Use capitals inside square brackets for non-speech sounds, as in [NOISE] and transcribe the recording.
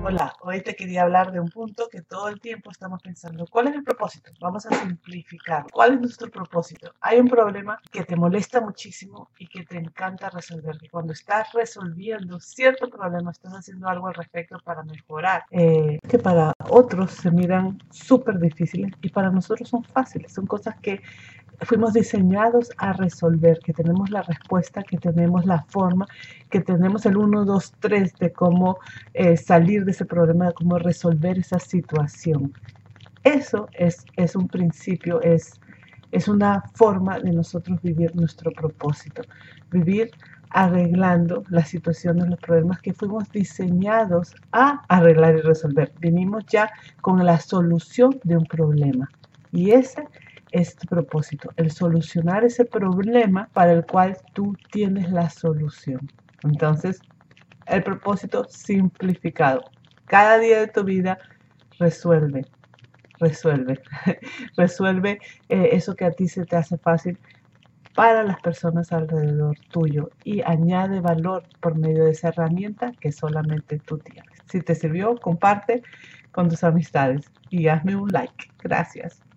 Hola, hoy te quería hablar de un punto que todo el tiempo estamos pensando. ¿Cuál es el propósito? Vamos a simplificar. ¿Cuál es nuestro propósito? Hay un problema que te molesta muchísimo y que te encanta resolver. Que cuando estás resolviendo cierto problema, estás haciendo algo al respecto para mejorar. Eh, que para otros se miran súper difíciles y para nosotros son fáciles. Son cosas que fuimos diseñados a resolver, que tenemos la respuesta, que tenemos la forma, que tenemos el 1, 2, 3 de cómo eh, salir de ese problema, de cómo resolver esa situación. Eso es, es un principio, es, es una forma de nosotros vivir nuestro propósito, vivir arreglando las situaciones, los problemas que fuimos diseñados a arreglar y resolver. Venimos ya con la solución de un problema. Y ese es tu propósito, el solucionar ese problema para el cual tú tienes la solución. Entonces, el propósito simplificado. Cada día de tu vida resuelve, resuelve, [LAUGHS] resuelve eh, eso que a ti se te hace fácil para las personas alrededor tuyo y añade valor por medio de esa herramienta que solamente tú tienes. Si te sirvió, comparte con tus amistades y hazme un like. Gracias.